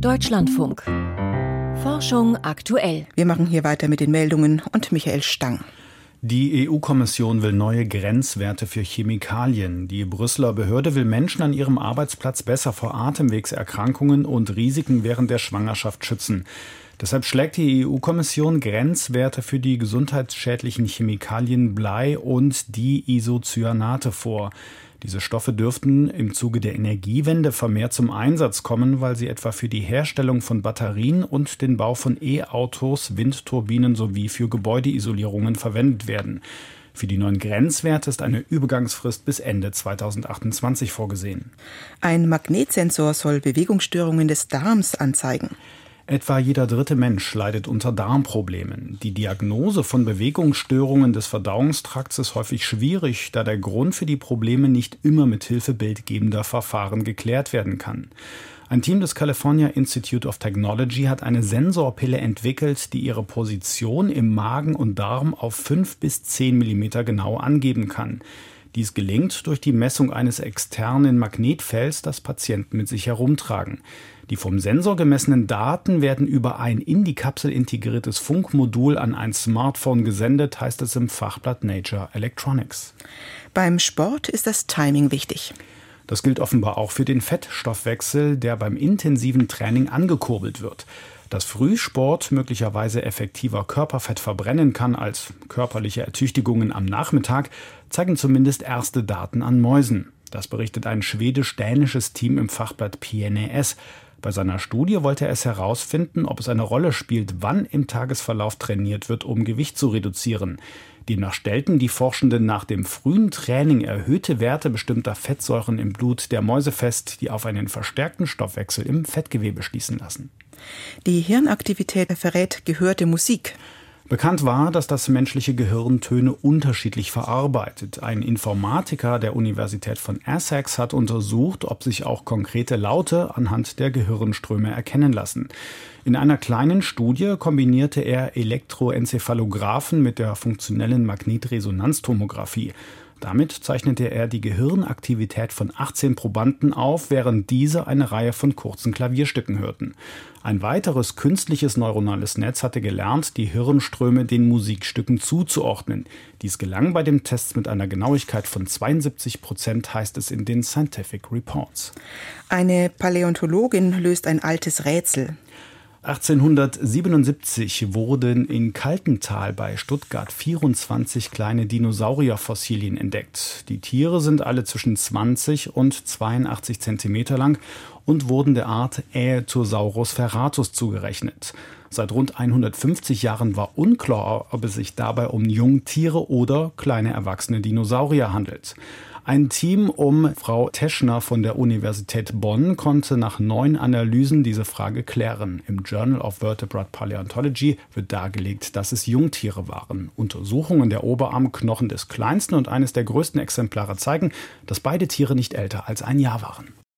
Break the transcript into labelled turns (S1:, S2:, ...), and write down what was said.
S1: Deutschlandfunk. Forschung aktuell.
S2: Wir machen hier weiter mit den Meldungen und Michael Stang.
S3: Die EU-Kommission will neue Grenzwerte für Chemikalien. Die Brüsseler Behörde will Menschen an ihrem Arbeitsplatz besser vor Atemwegserkrankungen und Risiken während der Schwangerschaft schützen. Deshalb schlägt die EU-Kommission Grenzwerte für die gesundheitsschädlichen Chemikalien Blei und die Isocyanate vor. Diese Stoffe dürften im Zuge der Energiewende vermehrt zum Einsatz kommen, weil sie etwa für die Herstellung von Batterien und den Bau von E-Autos, Windturbinen sowie für Gebäudeisolierungen verwendet werden. Für die neuen Grenzwerte ist eine Übergangsfrist bis Ende 2028 vorgesehen.
S2: Ein Magnetsensor soll Bewegungsstörungen des Darms anzeigen.
S3: Etwa jeder dritte Mensch leidet unter Darmproblemen. Die Diagnose von Bewegungsstörungen des Verdauungstrakts ist häufig schwierig, da der Grund für die Probleme nicht immer mit Hilfe bildgebender Verfahren geklärt werden kann. Ein Team des California Institute of Technology hat eine Sensorpille entwickelt, die ihre Position im Magen und Darm auf 5 bis 10 Millimeter genau angeben kann. Dies gelingt durch die Messung eines externen Magnetfelds, das Patienten mit sich herumtragen. Die vom Sensor gemessenen Daten werden über ein in die Kapsel integriertes Funkmodul an ein Smartphone gesendet, heißt es im Fachblatt Nature Electronics.
S2: Beim Sport ist das Timing wichtig.
S3: Das gilt offenbar auch für den Fettstoffwechsel, der beim intensiven Training angekurbelt wird. Dass Frühsport möglicherweise effektiver Körperfett verbrennen kann als körperliche Ertüchtigungen am Nachmittag, zeigen zumindest erste Daten an Mäusen. Das berichtet ein schwedisch-dänisches Team im Fachblatt PNAS. Bei seiner Studie wollte er es herausfinden, ob es eine Rolle spielt, wann im Tagesverlauf trainiert wird, um Gewicht zu reduzieren. Demnach stellten die Forschenden nach dem frühen Training erhöhte Werte bestimmter Fettsäuren im Blut der Mäuse fest, die auf einen verstärkten Stoffwechsel im Fettgewebe schließen lassen.
S2: Die Hirnaktivität verrät gehörte Musik.
S3: Bekannt war, dass das menschliche Gehirn Töne unterschiedlich verarbeitet. Ein Informatiker der Universität von Essex hat untersucht, ob sich auch konkrete Laute anhand der Gehirnströme erkennen lassen. In einer kleinen Studie kombinierte er Elektroenzephalographen mit der funktionellen Magnetresonanztomographie. Damit zeichnete er die Gehirnaktivität von 18 Probanden auf, während diese eine Reihe von kurzen Klavierstücken hörten. Ein weiteres künstliches neuronales Netz hatte gelernt, die Hirnströme den Musikstücken zuzuordnen. Dies gelang bei dem Test mit einer Genauigkeit von 72 Prozent, heißt es in den Scientific Reports.
S2: Eine Paläontologin löst ein altes Rätsel.
S3: 1877 wurden in Kaltental bei Stuttgart 24 kleine Dinosaurierfossilien entdeckt. Die Tiere sind alle zwischen 20 und 82 Zentimeter lang und wurden der Art Aetosaurus ferratus zugerechnet. Seit rund 150 Jahren war unklar, ob es sich dabei um Jungtiere oder kleine erwachsene Dinosaurier handelt. Ein Team um Frau Teschner von der Universität Bonn konnte nach neun Analysen diese Frage klären. Im Journal of Vertebrate Paleontology wird dargelegt, dass es Jungtiere waren. Untersuchungen der Oberarmknochen des kleinsten und eines der größten Exemplare zeigen, dass beide Tiere nicht älter als ein Jahr waren.